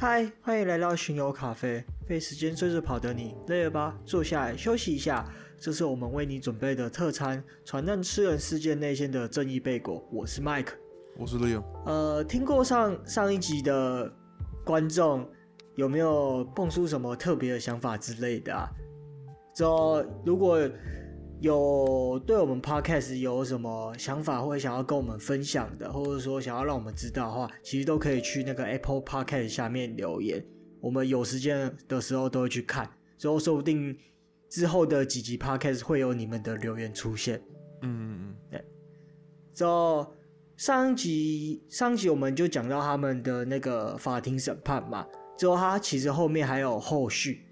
嗨，欢迎来到巡游咖啡。被时间追着跑的你，累了吧？坐下来休息一下。这是我们为你准备的特餐——传难吃人事件内线的正义贝果。我是 Mike，我是 Leo。呃，听过上上一集的观众有没有蹦出什么特别的想法之类的啊？这如果。有对我们 podcast 有什么想法，或者想要跟我们分享的，或者说想要让我们知道的话，其实都可以去那个 Apple Podcast 下面留言。我们有时间的时候都会去看，之后说不定之后的几集 podcast 会有你们的留言出现。嗯嗯嗯，对。之后上一集上一集我们就讲到他们的那个法庭审判嘛，之后他其实后面还有后续，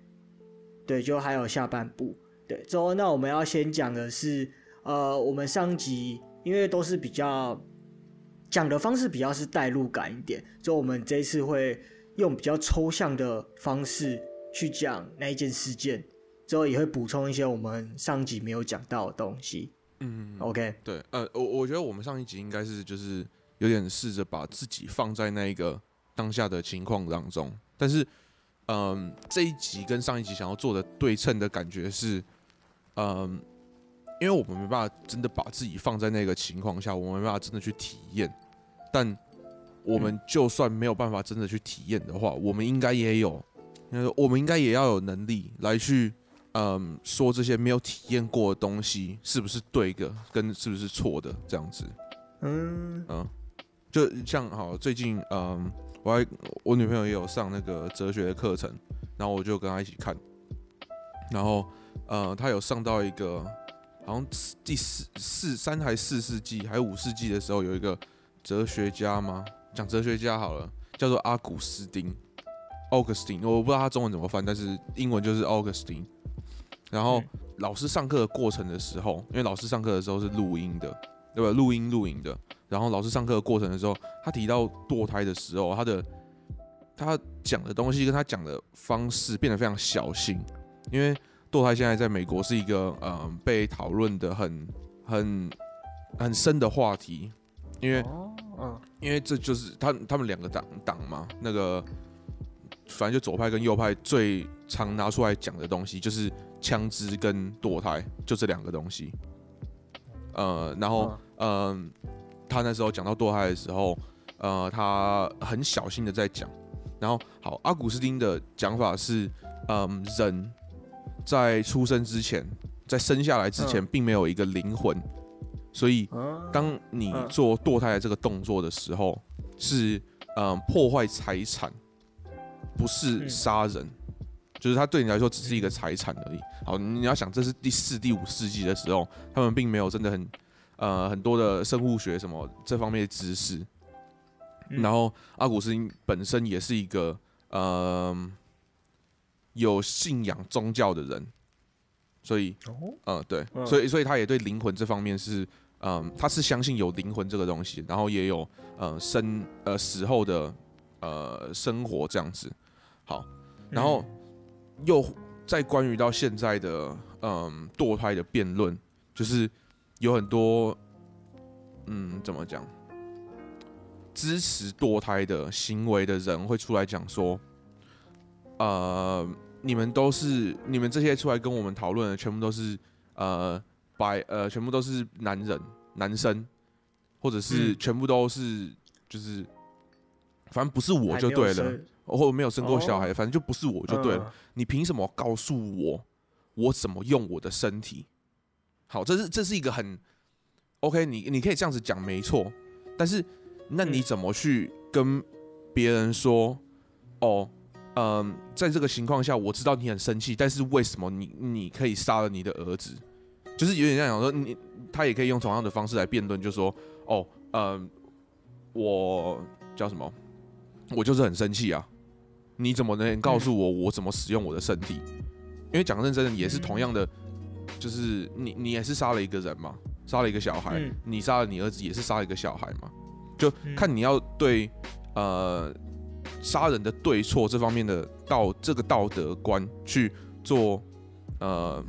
对，就还有下半部。对，之后那我们要先讲的是，呃，我们上集因为都是比较讲的方式比较是代入感一点，所以我们这一次会用比较抽象的方式去讲那一件事件，之后也会补充一些我们上集没有讲到的东西。嗯，OK，对，呃，我我觉得我们上一集应该是就是有点试着把自己放在那一个当下的情况当中，但是，嗯、呃，这一集跟上一集想要做的对称的感觉是。嗯，因为我们没办法真的把自己放在那个情况下，我们没办法真的去体验。但我们就算没有办法真的去体验的话，我们应该也有，我们应该也要有能力来去，嗯，说这些没有体验过的东西是不是对的，跟是不是错的这样子。嗯嗯，就像好最近，嗯，我还我女朋友也有上那个哲学的课程，然后我就跟她一起看，然后。呃，他有上到一个，好像第四四三还四世纪还五世纪的时候，有一个哲学家吗？讲哲学家好了，叫做阿古斯丁 （Augustine）。我不知道他中文怎么翻，但是英文就是 Augustine。然后老师上课的过程的时候，因为老师上课的时候是录音的，对吧？录音录影的。然后老师上课的过程的时候，他提到堕胎的时候，他的他讲的东西跟他讲的方式变得非常小心，因为。堕胎现在在美国是一个呃被讨论的很很很深的话题，因为嗯，因为这就是他他们两个党党嘛，那个反正就左派跟右派最常拿出来讲的东西就是枪支跟堕胎，就这两个东西。呃，然后嗯、呃，他那时候讲到堕胎的时候，呃，他很小心的在讲。然后好，阿古斯丁的讲法是，嗯、呃，人。在出生之前，在生下来之前，并没有一个灵魂，所以当你做堕胎的这个动作的时候，是嗯破坏财产，不是杀人，就是他对你来说只是一个财产而已。好，你要想这是第四、第五世纪的时候，他们并没有真的很呃很多的生物学什么这方面的知识，然后阿古斯丁本身也是一个嗯。呃有信仰宗教的人，所以，嗯，对，所以，所以他也对灵魂这方面是，嗯，他是相信有灵魂这个东西，然后也有，呃，生，呃，死后的，呃，生活这样子。好，然后又在关于到现在的，嗯，堕胎的辩论，就是有很多，嗯，怎么讲，支持堕胎的行为的人会出来讲说，呃。你们都是你们这些出来跟我们讨论的，全部都是呃白呃，全部都是男人男生，或者是全部都是就是，反正不是我就对了，或者没有生过小孩，反正就不是我就对了。你凭什么告诉我我怎么用我的身体？好，这是这是一个很 OK，你你可以这样子讲没错，但是那你怎么去跟别人说哦？嗯，在这个情况下，我知道你很生气，但是为什么你你可以杀了你的儿子？就是有点像讲说，你他也可以用同样的方式来辩论，就说哦，嗯，我叫什么？我就是很生气啊！你怎么能告诉我我怎么使用我的身体？因为讲认真的，也是同样的，就是你你也是杀了一个人嘛，杀了一个小孩，你杀了你儿子也是杀了一个小孩嘛，就看你要对呃。杀人的对错这方面的道这个道德观去做呃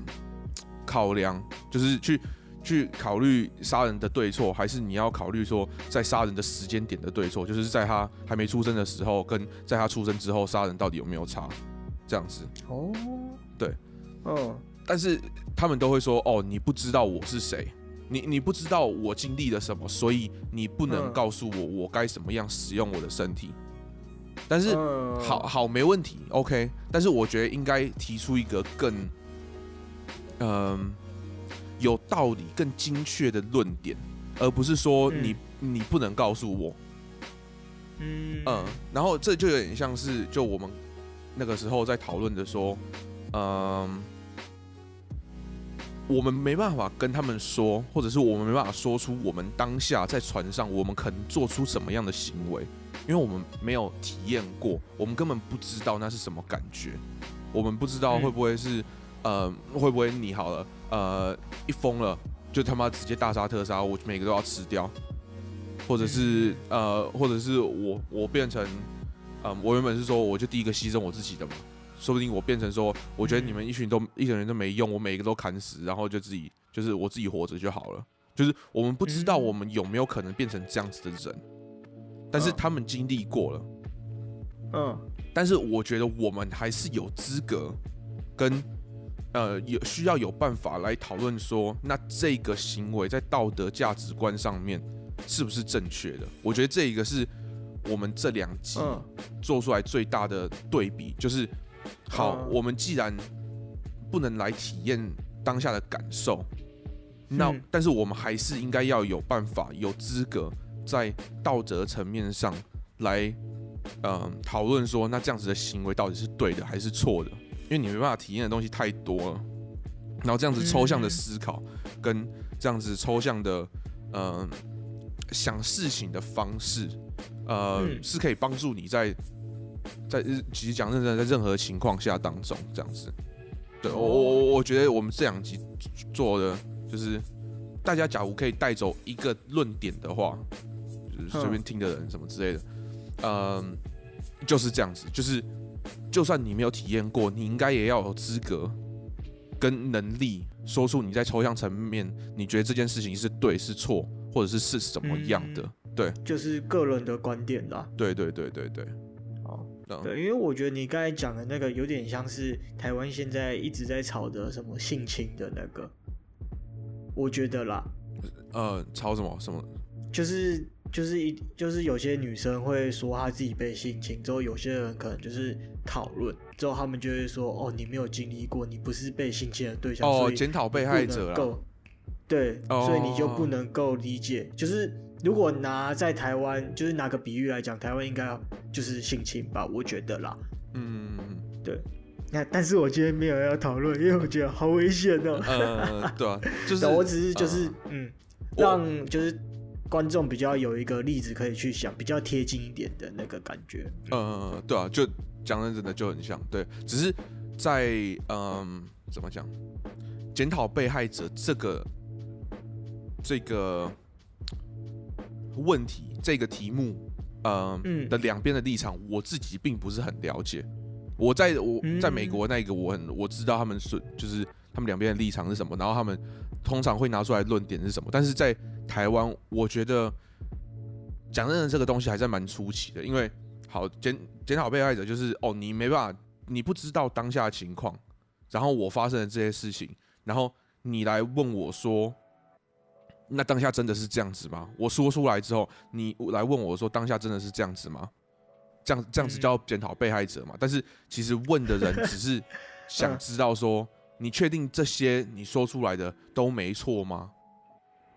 考量，就是去去考虑杀人的对错，还是你要考虑说在杀人的时间点的对错？就是在他还没出生的时候，跟在他出生之后杀人到底有没有差？这样子。哦，对，嗯，但是他们都会说，哦，你不知道我是谁，你你不知道我经历了什么，所以你不能告诉我我该怎么样使用我的身体。但是，好好没问题，OK。但是我觉得应该提出一个更，嗯、呃，有道理、更精确的论点，而不是说你、嗯、你不能告诉我，嗯嗯。然后这就有点像是就我们那个时候在讨论的说，嗯、呃，我们没办法跟他们说，或者是我们没办法说出我们当下在船上我们可能做出什么样的行为。因为我们没有体验过，我们根本不知道那是什么感觉，我们不知道会不会是，嗯、呃，会不会你好了，呃，一疯了就他妈直接大杀特杀，我每个都要吃掉，或者是呃，或者是我我变成，嗯、呃，我原本是说我就第一个牺牲我自己的嘛，说不定我变成说，我觉得你们一群都一群人都没用，我每一个都砍死，然后就自己就是我自己活着就好了，就是我们不知道我们有没有可能变成这样子的人。但是他们经历过了，嗯，但是我觉得我们还是有资格跟呃有需要有办法来讨论说，那这个行为在道德价值观上面是不是正确的？我觉得这一个是我们这两集做出来最大的对比，就是好，我们既然不能来体验当下的感受，那但是我们还是应该要有办法，有资格。在道德层面上来，嗯，讨论说，那这样子的行为到底是对的还是错的？因为你没办法体验的东西太多了，然后这样子抽象的思考，跟这样子抽象的，嗯，想事情的方式，呃，是可以帮助你在在其实讲认真的，在任何情况下当中这样子。对我我我觉得我们这两集做的就是，大家假如可以带走一个论点的话。随便听的人什么之类的，嗯，就是这样子，就是就算你没有体验过，你应该也要有资格跟能力说出你在抽象层面，你觉得这件事情是对是错，或者是是什么样的，嗯、对，就是个人的观点啦。对对对对对，因为我觉得你刚才讲的那个有点像是台湾现在一直在吵的什么性侵的那个，我觉得啦，呃，吵什么？什么，就是。就是一就是有些女生会说她自己被性侵之后，有些人可能就是讨论之后，他们就会说：“哦，你没有经历过，你不是被性侵的对象。”哦，检讨被害者了。对，哦、所以你就不能够理解。就是如果拿在台湾，就是拿个比喻来讲，台湾应该就是性侵吧？我觉得啦。嗯，对。那但是我今天没有要讨论，因为我觉得好危险哦。呃，对啊，就是我只是就是、呃、嗯，让就是。观众比较有一个例子可以去想，比较贴近一点的那个感觉。嗯，对啊，就讲认真的就很像，对，只是在嗯，怎么讲，检讨被害者这个这个问题这个题目，嗯，嗯的两边的立场，我自己并不是很了解。我在我在美国那个，我很我知道他们是就是他们两边的立场是什么，然后他们通常会拿出来论点是什么，但是在台湾，我觉得讲真的，这个东西还是蛮出奇的。因为好检检讨被害者，就是哦，你没办法，你不知道当下情况，然后我发生了这些事情，然后你来问我说，那当下真的是这样子吗？我说出来之后，你来问我说，当下真的是这样子吗？这样这样子叫检讨被害者嘛？但是其实问的人只是想知道说，你确定这些你说出来的都没错吗？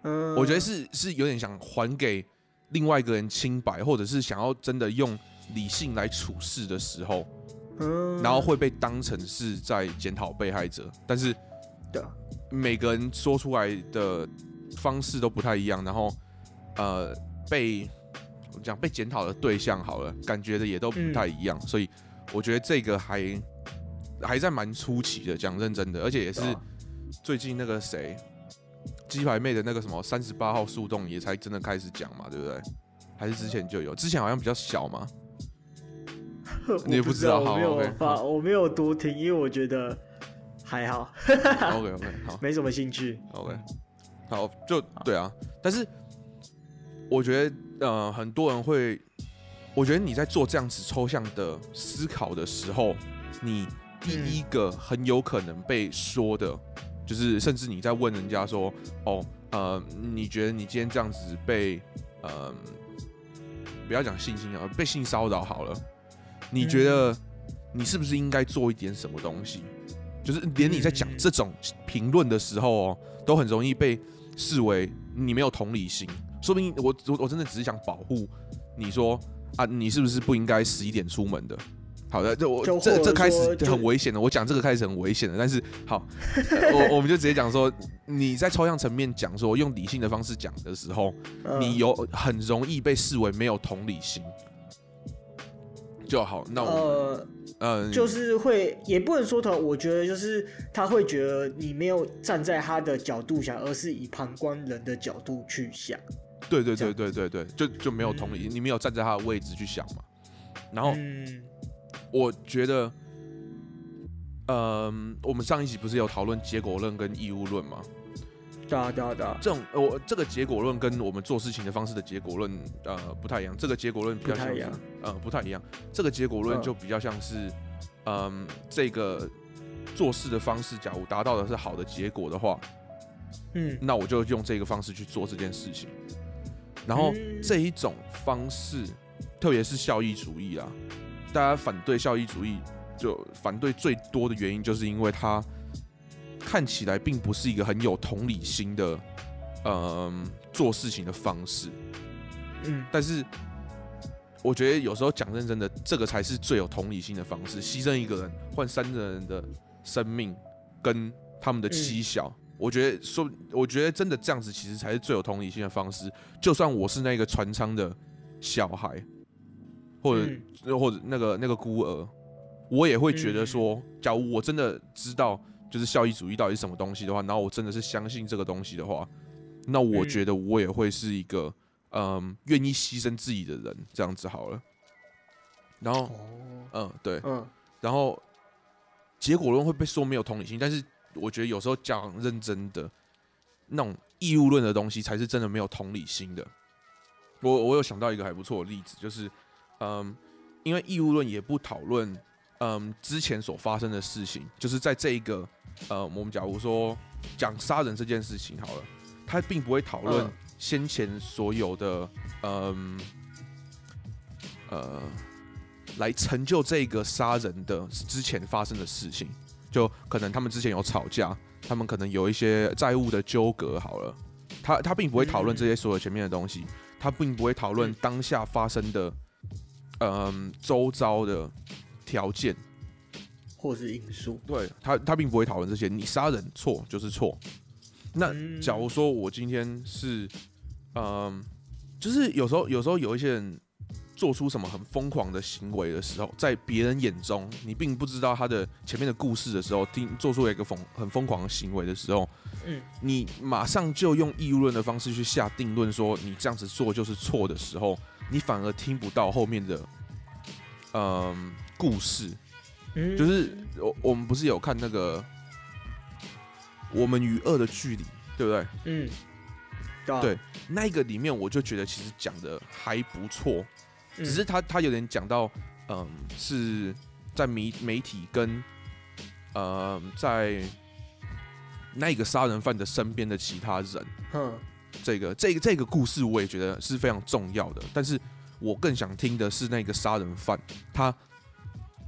嗯，我觉得是是有点想还给另外一个人清白，或者是想要真的用理性来处事的时候，嗯，然后会被当成是在检讨被害者，但是，对，每个人说出来的方式都不太一样，然后，呃，被讲被检讨的对象好了，感觉的也都不太一样，所以我觉得这个还还在蛮出奇的，讲认真的，而且也是最近那个谁。鸡排妹的那个什么三十八号树洞也才真的开始讲嘛，对不对？还是之前就有？之前好像比较小嘛。你也不知道，我没有发，好我没有多听，因为我觉得还好。OK OK，好，没什么兴趣。OK，好，就对啊。但是我觉得，呃，很多人会，我觉得你在做这样子抽象的思考的时候，你第一个很有可能被说的，嗯、就是甚至你在问人家说，哦，呃，你觉得你今天这样子被，呃，不要讲性侵啊，被性骚扰好了，你觉得你是不是应该做一点什么东西？就是连你在讲这种评论的时候哦，都很容易被视为你没有同理心。说不定我我我真的只是想保护你说啊，你是不是不应该十一点出门的？好的，就我这这开始很危险的。我讲这个开始很危险的，但是好，我我们就直接讲说，你在抽象层面讲说用理性的方式讲的时候，你有很容易被视为没有同理心。就好，那我呃，呃就是会，也不能说他，我觉得就是他会觉得你没有站在他的角度想，而是以旁观人的角度去想。对对对对对对，就就没有同理，嗯、你没有站在他的位置去想嘛。然后，嗯、我觉得，呃，我们上一集不是有讨论结果论跟义务论吗？对啊，对啊，对啊，这种我这个结果论跟我们做事情的方式的结果论呃不太一样，这个结果论比较像是，不太一样，呃不太一样，这个结果论就比较像是，嗯、呃，这个做事的方式，假如达到的是好的结果的话，嗯，那我就用这个方式去做这件事情，然后这一种方式，特别是效益主义啊，大家反对效益主义，就反对最多的原因就是因为它。看起来并不是一个很有同理心的，嗯、呃，做事情的方式。嗯，但是我觉得有时候讲认真的，这个才是最有同理心的方式。牺牲一个人换三个人的生命跟他们的妻小，嗯、我觉得说，我觉得真的这样子其实才是最有同理心的方式。就算我是那个船舱的小孩，或者、嗯、或者那个那个孤儿，我也会觉得说，假如我真的知道。就是效益主义到底是什么东西的话，然后我真的是相信这个东西的话，那我觉得我也会是一个嗯愿意牺牲自己的人，这样子好了。然后，嗯，对，嗯，然后结果论会被说没有同理心，但是我觉得有时候讲认真的那种义务论的东西，才是真的没有同理心的。我我有想到一个还不错的例子，就是嗯，因为义务论也不讨论嗯之前所发生的事情，就是在这一个。呃，我们假如说讲杀人这件事情好了，他并不会讨论先前所有的，嗯，呃，来成就这个杀人的之前发生的事情，就可能他们之前有吵架，他们可能有一些债务的纠葛好了，他他并不会讨论这些所有前面的东西，他并不会讨论当下发生的，嗯，周遭的条件。或是因素，对他，他并不会讨论这些。你杀人错就是错。那假如说我今天是，嗯，就是有时候，有时候有一些人做出什么很疯狂的行为的时候，在别人眼中，你并不知道他的前面的故事的时候，听做出了一个疯很疯狂的行为的时候，嗯，你马上就用义务论的方式去下定论，说你这样子做就是错的时候，你反而听不到后面的，嗯，故事。就是我我们不是有看那个我们与恶的距离，对不对？嗯，对，那个里面我就觉得其实讲的还不错，只是他他有点讲到，嗯，是在媒媒体跟呃在那个杀人犯的身边的其他人，嗯，这个这个这个故事我也觉得是非常重要的，但是我更想听的是那个杀人犯他。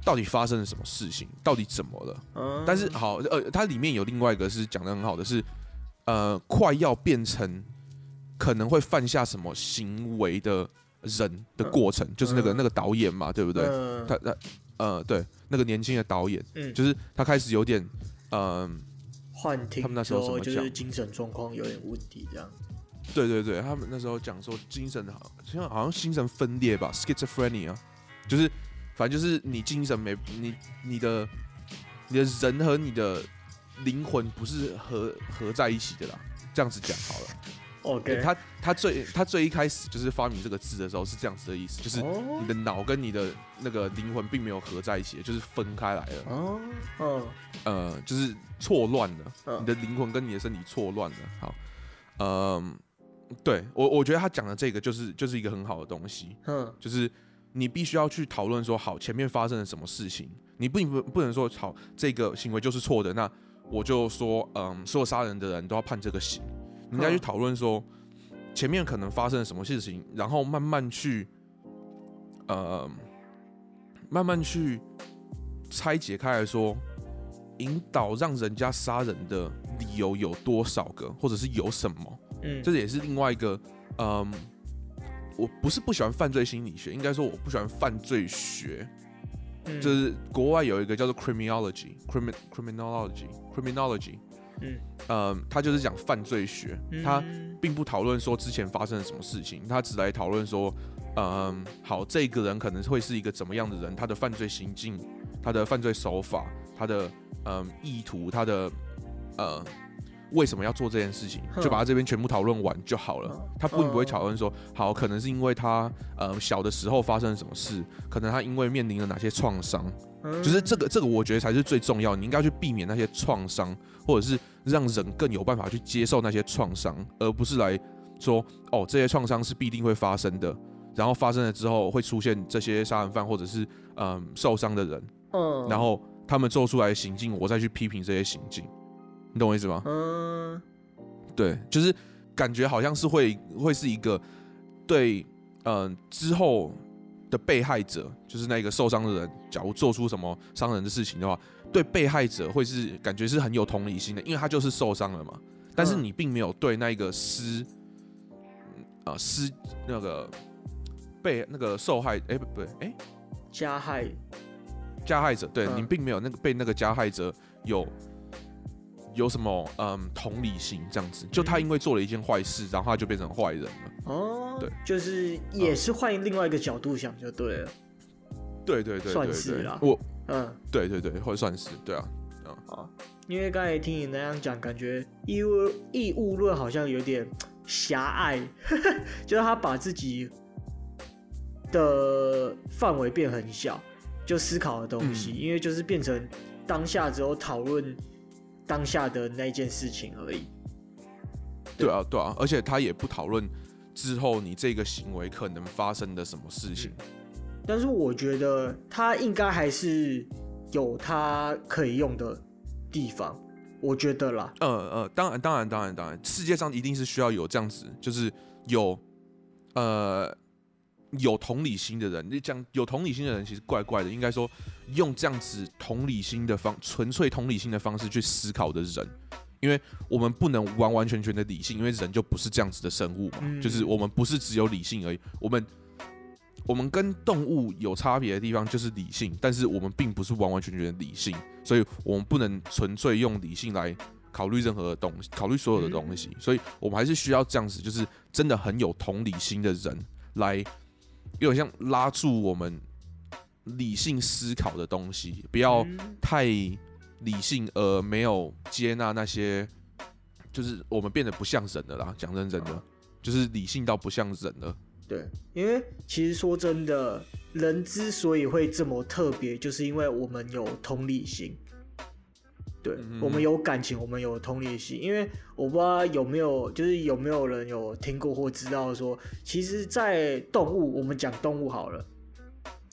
到底发生了什么事情？到底怎么了？嗯、但是好，呃，它里面有另外一个是讲的很好的是，呃，快要变成可能会犯下什么行为的人的过程，嗯、就是那个那个导演嘛，对不对？嗯、他他呃，对，那个年轻的导演，嗯，就是他开始有点呃幻听，他们那时候就是精神状况有点问题这样子。对对对，他们那时候讲说精神好像好像精神分裂吧，schizophrenia，就是。反正就是你精神没你你的你的人和你的灵魂不是合合在一起的啦，这样子讲好了。OK，他他最他最一开始就是发明这个字的时候是这样子的意思，就是你的脑跟你的那个灵魂并没有合在一起，就是分开来了。哦，嗯，呃，就是错乱了，你的灵魂跟你的身体错乱了。好，嗯，对我我觉得他讲的这个就是就是一个很好的东西，嗯，就是你必须要去讨论说，好，前面发生了什么事情，你不不不能说，好，这个行为就是错的，那我就说，嗯，所有杀人的人都要判这个刑，你应该去讨论说，前面可能发生了什么事情，然后慢慢去，呃，慢慢去拆解开来说。引导让人家杀人的理由有多少个，或者是有什么？嗯，这也是另外一个。嗯，我不是不喜欢犯罪心理学，应该说我不喜欢犯罪学。嗯，就是国外有一个叫做 criminology，crimin criminology，criminology。嗯，呃，他就是讲犯罪学，他并不讨论说之前发生了什么事情，他只来讨论说，嗯，好，这个人可能会是一个怎么样的人，他的犯罪行径，他的犯罪手法，他的。嗯，意图他的呃，为什么要做这件事情？就把他这边全部讨论完就好了。他并不会讨论说，好，可能是因为他呃小的时候发生了什么事，可能他因为面临了哪些创伤，就是这个这个我觉得才是最重要。你应该去避免那些创伤，或者是让人更有办法去接受那些创伤，而不是来说哦，这些创伤是必定会发生的，然后发生了之后会出现这些杀人犯或者是嗯受伤的人，嗯，然后。他们做出来的行径，我再去批评这些行径，你懂我意思吗？嗯，对，就是感觉好像是会会是一个对，嗯、呃，之后的被害者，就是那个受伤的人，假如做出什么伤人的事情的话，对被害者会是感觉是很有同理心的，因为他就是受伤了嘛。但是你并没有对那个施，啊、呃、施那个被那个受害，哎不不，哎加害。加害者对、嗯、你并没有那个被那个加害者有有什么嗯同理心这样子，就他因为做了一件坏事，然后他就变成坏人了。哦，对，就是也是换另外一个角度想就对了。对对对，对，算是啦。我嗯，对对对，会算是对啊。啊，因为刚才听你那样讲，感觉义务义务论好像有点狭隘，就是他把自己的范围变很小。就思考的东西，嗯，因为就是变成当下只有讨论当下的那件事情而已。对啊，对啊，而且他也不讨论之后你这个行为可能发生的什么事情。但是我觉得他应该还是有他可以用的地方，我觉得啦。呃呃，当然，当然，当然，当然，世界上一定是需要有这样子，就是有呃。有同理心的人，你讲有同理心的人其实怪怪的。应该说，用这样子同理心的方，纯粹同理心的方式去思考的人，因为我们不能完完全全的理性，因为人就不是这样子的生物嘛。嗯、就是我们不是只有理性而已，我们我们跟动物有差别的地方就是理性，但是我们并不是完完全全的理性，所以我们不能纯粹用理性来考虑任何的东西，考虑所有的东西。所以我们还是需要这样子，就是真的很有同理心的人来。有点像拉住我们理性思考的东西，不要太理性而没有接纳那些，就是我们变得不像人了啦。讲认真的，就是理性到不像人了。对，因为其实说真的，人之所以会这么特别，就是因为我们有同理心。对，我们有感情，我们有同理心。因为我不知道有没有，就是有没有人有听过或知道说，其实，在动物，我们讲动物好了，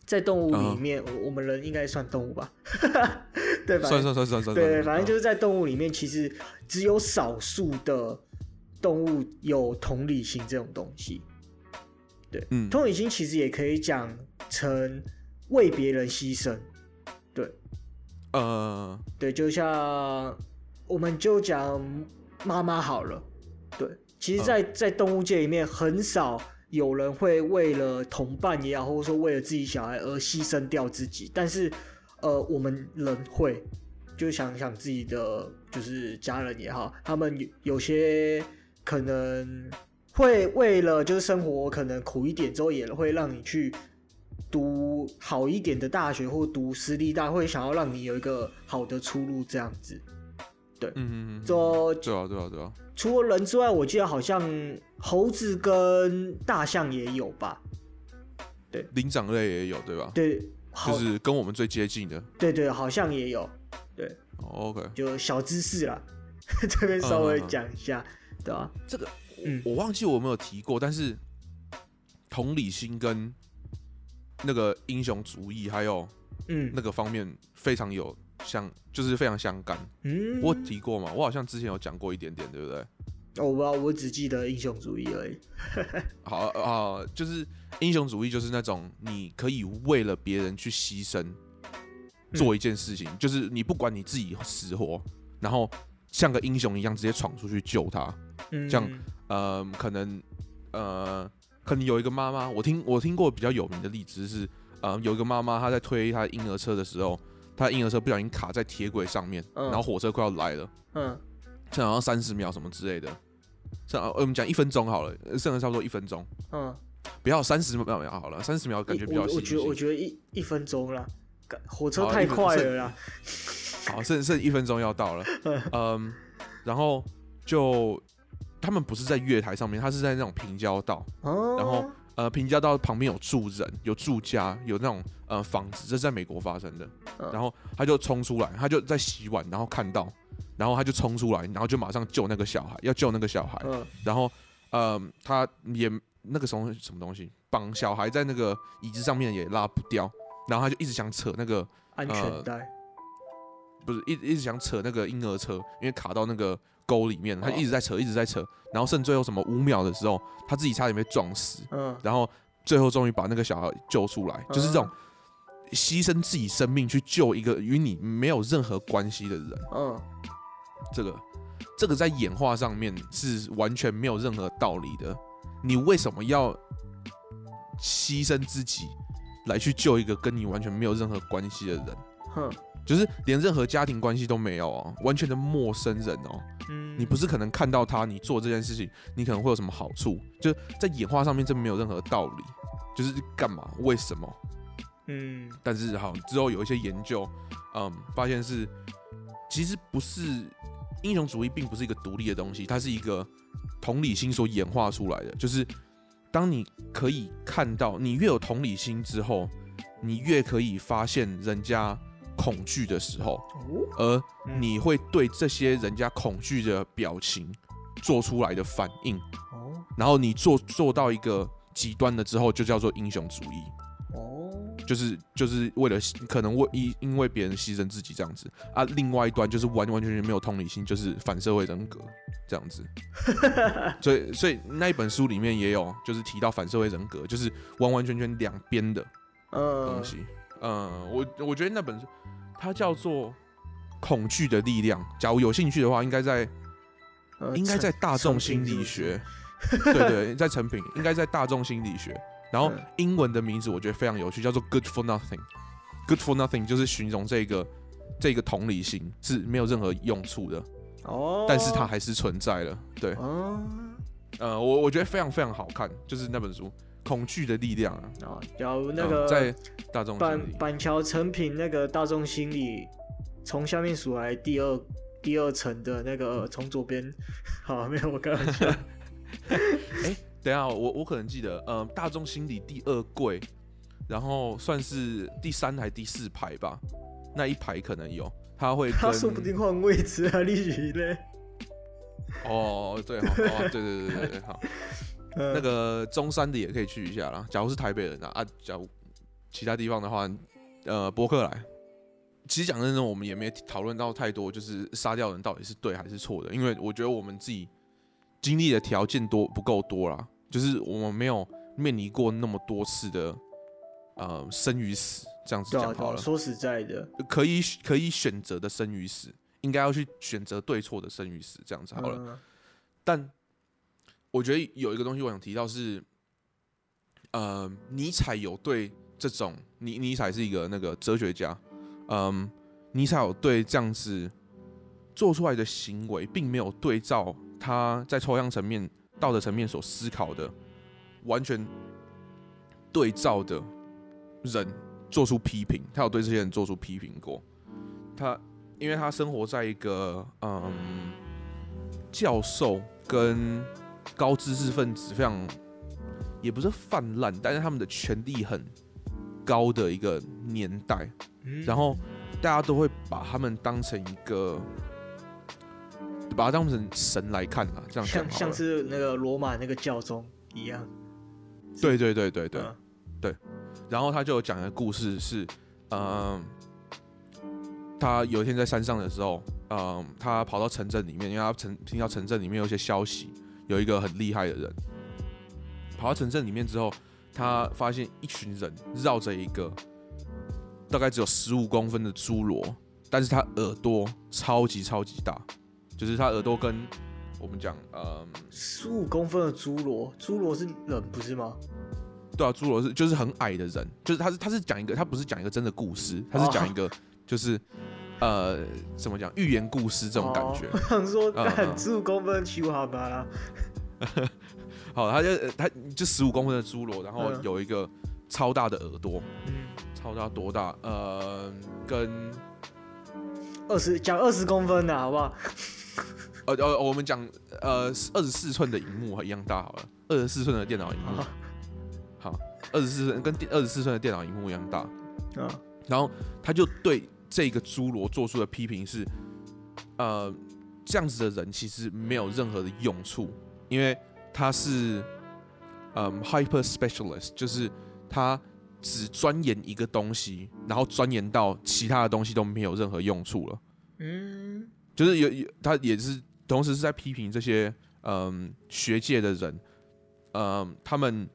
在动物里面，我们人应该算动物吧？对吧？算算算算算。对，反正就是在动物里面，其实只有少数的动物有同理心这种东西。对，嗯，同理心其实也可以讲成为别人牺牲。对。呃，对，就像我们就讲妈妈好了，对，其实在，在在动物界里面，很少有人会为了同伴也好，或者说为了自己小孩而牺牲掉自己，但是，呃，我们人会就想想自己的就是家人也好，他们有有些可能会为了就是生活可能苦一点之后，也会让你去。读好一点的大学，或读私立大，会想要让你有一个好的出路，这样子。对，嗯嗯嗯。说对啊，对啊，对啊。除了人之外，我记得好像猴子跟大象也有吧？对，灵长类也有，对吧？对，就是跟我们最接近的。对对，好像也有。对。Oh, OK。就小知识啦，这边稍微讲一下。Uh. 对啊，这个，嗯，我忘记我有没有提过，但是同理心跟那个英雄主义还有嗯那个方面非常有相，就是非常相干。嗯，我提过嘛？我好像之前有讲过一点点，对不对？哦，我不知道，我只记得英雄主义而已。好啊、呃，就是英雄主义，就是那种你可以为了别人去牺牲，做一件事情，嗯、就是你不管你自己死活，然后像个英雄一样直接闯出去救他。嗯，这样，呃，可能，呃，可能有一个妈妈，我听我听过比较有名的例子是，呃，有一个妈妈她在推她的婴儿车的时候，她的婴儿车不小心卡在铁轨上面，嗯、然后火车快要来了，嗯。剩好像三十秒什么之类的，剩我们讲一分钟好了，剩了差不多一分钟。嗯，不要三十秒秒好了，三十秒感觉比较我。我觉得我觉得一一分钟了，火车太快了啦。好，剩剩一分钟要到了。嗯，然后就他们不是在月台上面，他是在那种平交道。哦。然后呃，平交道旁边有住人，有住家，有那种呃房子，这是在美国发生的。然后他就冲出来，他就在洗碗，然后看到。然后他就冲出来，然后就马上救那个小孩，要救那个小孩。嗯。然后，呃，他也那个时候什么东西绑小孩在那个椅子上面也拉不掉，然后他就一直想扯那个安全带，呃、不是一一直想扯那个婴儿车，因为卡到那个沟里面，他一直在扯，一直在扯。然后剩最后什么五秒的时候，他自己差点被撞死。嗯。然后最后终于把那个小孩救出来，就是这种牺牲自己生命去救一个与你没有任何关系的人。嗯。这个，这个在演化上面是完全没有任何道理的。你为什么要牺牲自己来去救一个跟你完全没有任何关系的人？哼，就是连任何家庭关系都没有哦，完全的陌生人哦。嗯，你不是可能看到他，你做这件事情，你可能会有什么好处？就在演化上面，这没有任何道理。就是干嘛？为什么？嗯，但是好，之后有一些研究，嗯，发现是其实不是。英雄主义并不是一个独立的东西，它是一个同理心所演化出来的。就是当你可以看到，你越有同理心之后，你越可以发现人家恐惧的时候，而你会对这些人家恐惧的表情做出来的反应，然后你做做到一个极端了之后，就叫做英雄主义。就是就是为了可能为因因为别人牺牲自己这样子啊，另外一端就是完完全全没有同理心，就是反社会人格这样子。所以所以那一本书里面也有，就是提到反社会人格，就是完完全全两边的东西。嗯，我我觉得那本书它叫做《恐惧的力量》，假如有兴趣的话，应该在应该在大众心理学，对对，在成品应该在大众心理学。然后英文的名字我觉得非常有趣，叫做 “good for nothing”。“good for nothing” 就是形容这个这个同理心是没有任何用处的哦，但是它还是存在了。对，哦、呃，我我觉得非常非常好看，就是那本书《恐惧的力量》啊。啊，假如那个、呃、在大众板板桥成品那个大众心理，从下面数来第二第二层的那个从左边，好，没有我开玩笑。哎。等一下，我我可能记得，呃，大众心理第二柜，然后算是第三还第四排吧，那一排可能有，他会，他 说不定换位置啊，你觉得？哦，对，好，哦，对对对对对，好，嗯、那个中山的也可以去一下啦。假如是台北人啊，啊，假如其他地方的话，呃，博客来。其实讲真的，我们也没讨论到太多，就是杀掉人到底是对还是错的，因为我觉得我们自己。经历的条件多不够多啦，就是我们没有面临过那么多次的呃生与死这样子讲好了。说实在的，可以可以选择的生与死，应该要去选择对错的生与死这样子好了。嗯、但我觉得有一个东西我想提到是，呃，尼采有对这种尼尼采是一个那个哲学家，嗯，尼采有对这样子做出来的行为，并没有对照。他在抽象层面、道德层面所思考的，完全对照的人做出批评，他有对这些人做出批评过。他因为他生活在一个嗯，教授跟高知识分子非常，也不是泛滥，但是他们的权力很高的一个年代，然后大家都会把他们当成一个。把它当成神来看啊，这样像像是那个罗马那个教宗一样。对对对对对、嗯、对。然后他就讲一个故事是，嗯、呃，他有一天在山上的时候，嗯、呃，他跑到城镇里面，因为他城听到城镇里面有一些消息，有一个很厉害的人。跑到城镇里面之后，他发现一群人绕着一个大概只有十五公分的侏罗，但是他耳朵超级超级大，就是他耳朵跟我们讲，嗯，十五公分的侏罗，侏罗是人不是吗？对啊，侏罗是就是很矮的人，就是他是他是讲一个，他不是讲一个真的故事，他是讲一个就是、哦、呃怎么讲寓言故事这种感觉。哦、我想说，干十五公分的球好吧啦。好，他就他就十五公分的侏罗，然后有一个超大的耳朵，嗯，超大多大？呃，跟二十讲二十公分的好不好？呃 呃，我们讲呃二十四寸的荧幕一样大好了，二十四寸的电脑荧幕，好，二十四寸跟二十四寸的电脑荧幕一样大，啊，然后他就对这个侏罗做出的批评是，呃，这样子的人其实没有任何的用处，因为。他是，嗯，hyper specialist，就是他只钻研一个东西，然后钻研到其他的东西都没有任何用处了。嗯，就是有有，他也是同时是在批评这些嗯学界的人，嗯，他们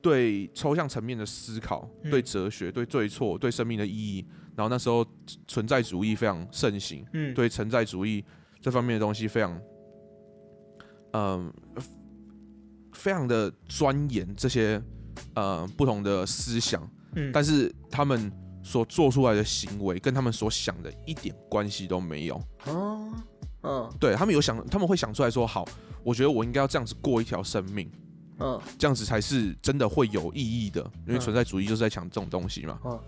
对抽象层面的思考、对哲学、对对错、对生命的意义，然后那时候存在主义非常盛行，嗯，对存在主义这方面的东西非常，嗯。非常的钻研这些呃不同的思想，嗯，但是他们所做出来的行为跟他们所想的一点关系都没有。哦，嗯，对他们有想，他们会想出来说，好，我觉得我应该要这样子过一条生命，嗯，这样子才是真的会有意义的，因为存在主义就是在讲这种东西嘛，嗯，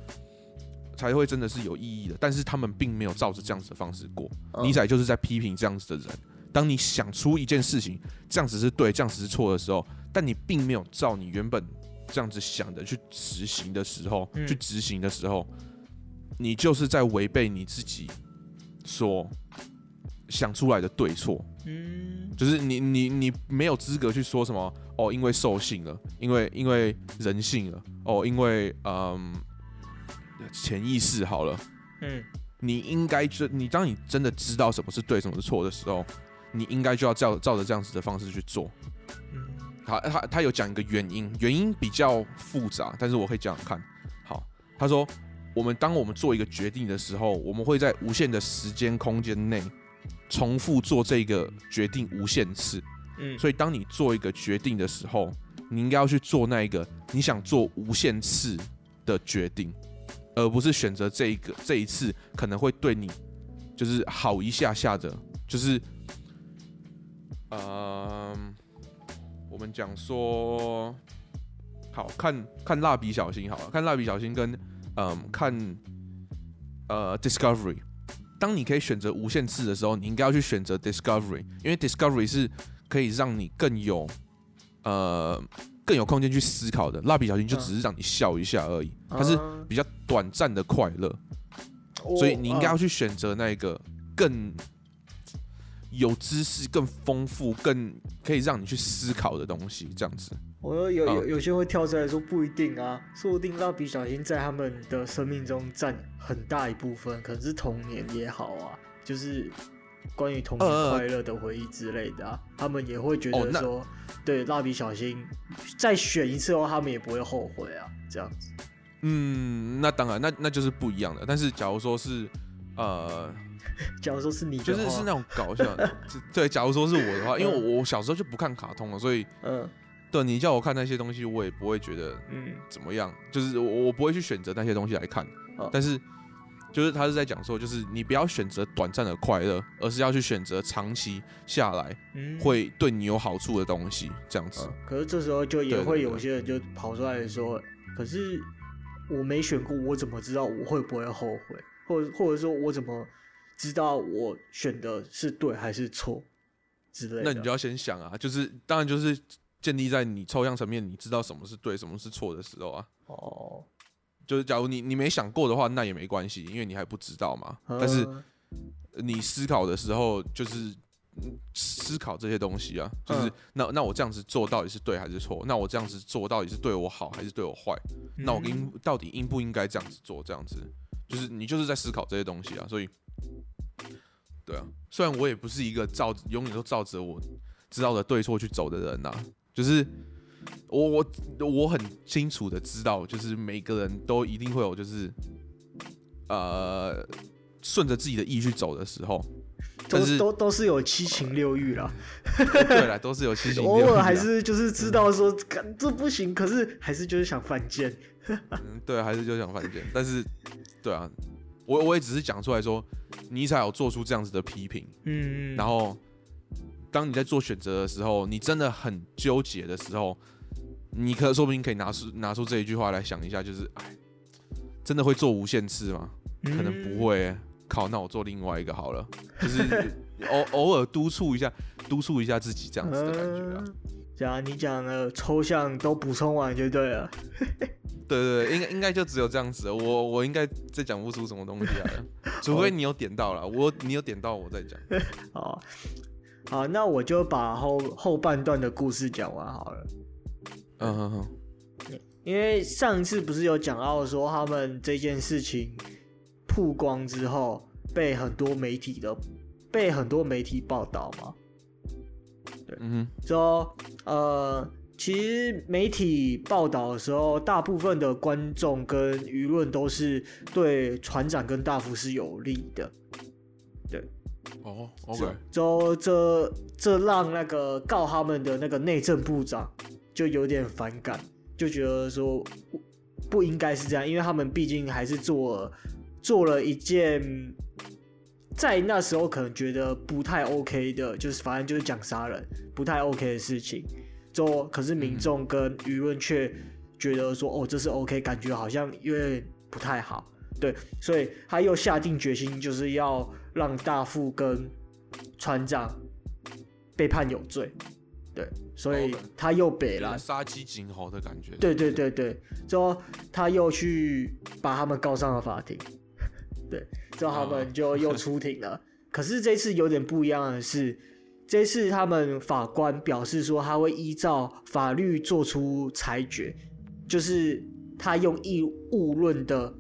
才会真的是有意义的。但是他们并没有照着这样子的方式过，尼采就是在批评这样子的人。当你想出一件事情，这样子是对，这样子是错的时候，但你并没有照你原本这样子想的去执行的时候，嗯、去执行的时候，你就是在违背你自己所想出来的对错。嗯，就是你你你没有资格去说什么哦，因为兽性了，因为因为人性了，哦，因为嗯潜意识好了。嗯，你应该就你当你真的知道什么是对，什么是错的时候。你应该就要照照着这样子的方式去做。嗯好，他他有讲一个原因，原因比较复杂，但是我可以讲讲看。好，他说，我们当我们做一个决定的时候，我们会在无限的时间空间内重复做这个决定无限次。嗯，所以当你做一个决定的时候，你应该要去做那一个你想做无限次的决定，而不是选择这一个这一次可能会对你就是好一下下的，就是。嗯，我们讲说，好看看蜡笔小新好了，看蜡笔小新跟嗯看呃 Discovery，当你可以选择无限次的时候，你应该要去选择 Discovery，因为 Discovery 是可以让你更有呃更有空间去思考的，蜡笔小新就只是让你笑一下而已，它是比较短暂的快乐，所以你应该要去选择那个更。有知识更丰富、更可以让你去思考的东西，这样子。我说有有有些会跳出来说不一定啊，说不定蜡笔小新在他们的生命中占很大一部分，可能是童年也好啊，就是关于童年快乐的回忆之类的啊，呃、他们也会觉得说，哦、对蜡笔小新再选一次的话，他们也不会后悔啊，这样子。嗯，那当然，那那就是不一样的。但是假如说是呃。假如说是你，就是是那种搞笑的，对。假如说是我的话，因为我我小时候就不看卡通了，所以嗯，对，你叫我看那些东西，我也不会觉得嗯怎么样，就是我我不会去选择那些东西来看。但是就是他是在讲说，就是你不要选择短暂的快乐，而是要去选择长期下来会对你有好处的东西，这样子。可是这时候就也会有些人就跑出来说，可是我没选过，我怎么知道我会不会后悔，或者或者说我怎么？知道我选的是对还是错之类的，那你就要先想啊，就是当然就是建立在你抽象层面，你知道什么是对，什么是错的时候啊。哦，就是假如你你没想过的话，那也没关系，因为你还不知道嘛。但是你思考的时候，就是思考这些东西啊，就是、嗯、那那我这样子做到底是对还是错？那我这样子做到底是对我好还是对我坏？嗯、那我应到底应不应该这样子做？这样子就是你就是在思考这些东西啊。所以，对啊，虽然我也不是一个照永远都照着我知道的对错去走的人呐、啊，就是我我我很清楚的知道，就是每个人都一定会有就是呃顺着自己的意去走的时候。都是都都是有七情六欲啦，对啦，都是有七 情六欲。偶尔还是就是知道说，嗯、这不行，可是还是就是想犯贱。嗯，对，还是就想犯贱。但是，对啊，我我也只是讲出来说，你才有做出这样子的批评。嗯，然后，当你在做选择的时候，你真的很纠结的时候，你可说不定可以拿出拿出这一句话来想一下，就是，哎，真的会做无限次吗？可能不会、欸。靠，那我做另外一个好了，就是 偶偶尔督促一下，督促一下自己这样子的感觉啊。这样、呃、你讲的抽象都补充完就对了。对对对，应该应该就只有这样子，我我应该再讲不出什么东西来了，除非你有点到了，我你有点到我再讲。好，好，那我就把后后半段的故事讲完好了。嗯哼哼，因为上一次不是有讲到说他们这件事情。曝光之后，被很多媒体的被很多媒体报道吗，对，嗯哼，说呃，其实媒体报道的时候，大部分的观众跟舆论都是对船长跟大副是有利的，对，哦，OK，之后这这让那个告他们的那个内政部长就有点反感，就觉得说不应该是这样，因为他们毕竟还是做。做了一件在那时候可能觉得不太 OK 的，就是反正就是讲杀人不太 OK 的事情，就可是民众跟舆论却觉得说哦，这是 OK，感觉好像因为不太好，对，所以他又下定决心就是要让大副跟船长被判有罪，对，所以他又北了，杀鸡儆猴的感觉，对对对对，之后他又去把他们告上了法庭。对，之后他们就又出庭了。可是这次有点不一样的是，这次他们法官表示说他会依照法律做出裁决，就是他用义务论的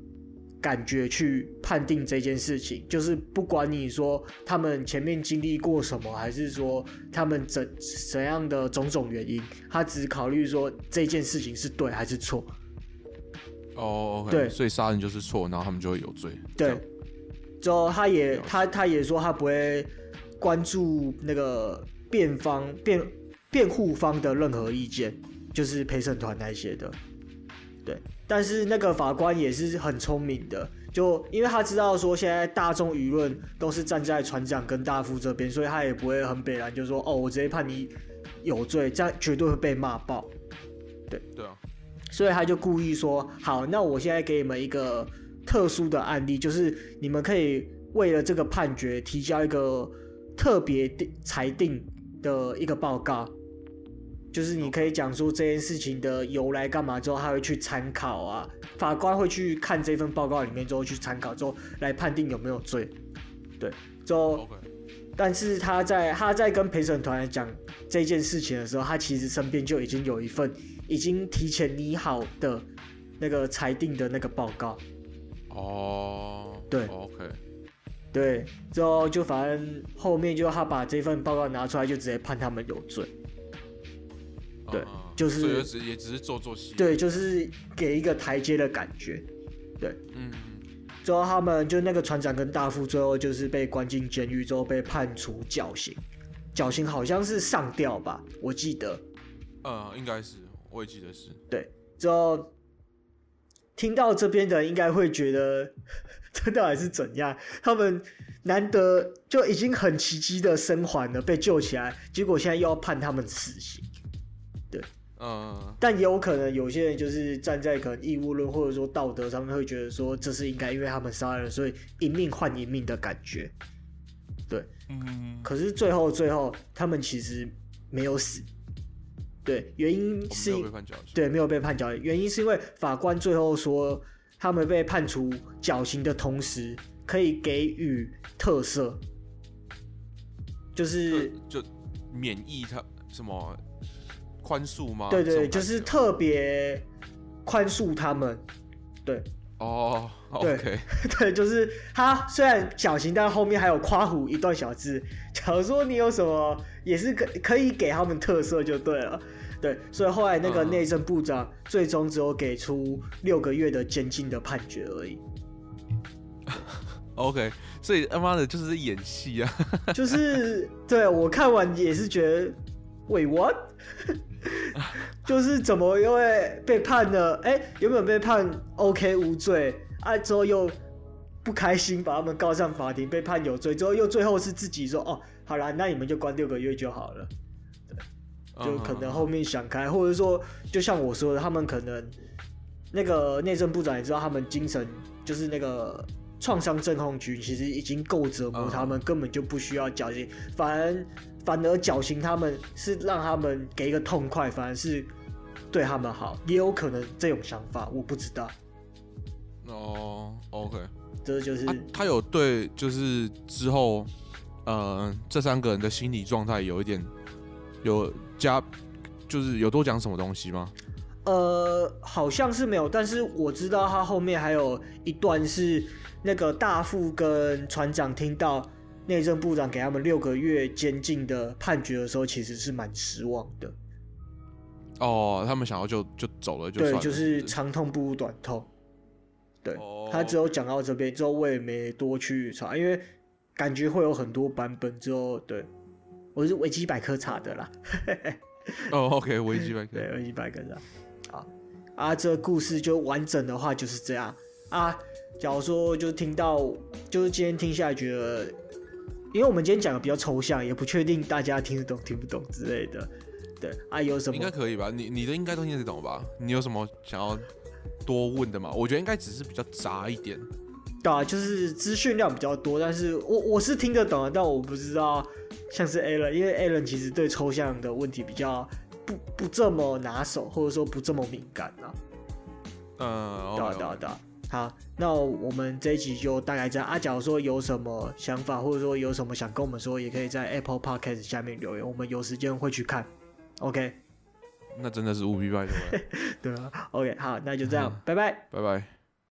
感觉去判定这件事情，就是不管你说他们前面经历过什么，还是说他们怎怎样的种种原因，他只考虑说这件事情是对还是错。哦，对，所以杀人就是错，然后他们就会有罪。对，之后他也他他也说他不会关注那个辩方辩辩护方的任何意见，就是陪审团那些的。对，但是那个法官也是很聪明的，就因为他知道说现在大众舆论都是站在船长跟大副这边，所以他也不会很北然就说哦，我直接判你有罪，这样绝对会被骂爆。对，对啊。所以他就故意说：“好，那我现在给你们一个特殊的案例，就是你们可以为了这个判决提交一个特别定裁定的一个报告，就是你可以讲出这件事情的由来干嘛之后，他会去参考啊，法官会去看这份报告里面之后去参考之后来判定有没有罪。对，之后，但是他在他在跟陪审团讲这件事情的时候，他其实身边就已经有一份。”已经提前拟好的那个裁定的那个报告哦，对，OK，对，之后就反正后面就他把这份报告拿出来，就直接判他们有罪。对，嗯、就是也只也只是做做戏，对，就是给一个台阶的感觉。对，嗯，之后他们就那个船长跟大副最后就是被关进监狱，之后被判处绞刑，绞刑好像是上吊吧，我记得，呃、嗯，应该是。我也记得是对，之后听到这边的人应该会觉得 这到底是怎样？他们难得就已经很奇迹的生还了，被救起来，结果现在又要判他们死刑。但也有可能有些人就是站在可能义务论或者说道德上面会觉得说这是应该，因为他们杀人，所以一命换一命的感觉。对，嗯，可是最后最后他们其实没有死。对，原因是对没有被判绞刑，原因是因为法官最后说，他们被判处绞刑的同时，可以给予特赦。就是就免疫他什么宽恕吗？对对对，就是特别宽恕他们。对，哦、对，OK，对，就是他虽然小型，但后面还有夸虎一段小字。假如说你有什么，也是可可以给他们特色就对了。对，所以后来那个内政部长最终只有给出六个月的监禁的判决而已。OK，所以他妈的就是演戏啊！就是对我看完也是觉得，Wait what？就是怎么因为被判了？哎、欸，原本被判 OK 无罪啊，之后又不开心，把他们告上法庭，被判有罪，之后又最后是自己说哦，好啦，那你们就关六个月就好了。对，就可能后面想开，或者说就像我说的，他们可能那个内政部长也知道他们精神就是那个。创伤症候群其实已经够折磨他们，嗯、根本就不需要绞刑，反而反而绞刑他们是让他们给一个痛快，反而是对他们好，也有可能这种想法，我不知道。哦，OK，这就是、啊、他有对，就是之后，呃，这三个人的心理状态有一点有加，就是有多讲什么东西吗？呃，好像是没有，但是我知道他后面还有一段是。那个大副跟船长听到内政部长给他们六个月监禁的判决的时候，其实是蛮失望的。哦，他们想要就就走了就对，就是长痛不如短痛。对，哦、他只有讲到这边之后，我也没多去查，因为感觉会有很多版本。之后，对，我是维基百科查的啦。哦，OK，维基百科，对，维基百科的。好啊，这故事就完整的话就是这样啊。假如说就听到，就是今天听下来觉得，因为我们今天讲的比较抽象，也不确定大家听得懂听不懂之类的。对啊，有什么应该可以吧？你你的应该都听得懂吧？你有什么想要多问的吗？我觉得应该只是比较杂一点。对啊，就是资讯量比较多，但是我我是听得懂的，但我不知道像是 Alan，因为 Alan 其实对抽象的问题比较不不这么拿手，或者说不这么敏感啊。嗯，对对对。好，那我们这一集就大概这样啊。假如说有什么想法，或者说有什么想跟我们说，也可以在 Apple Podcast 下面留言，我们有时间会去看。OK，那真的是务必拜托了。对啊，OK，好，那就这样，拜拜，拜拜。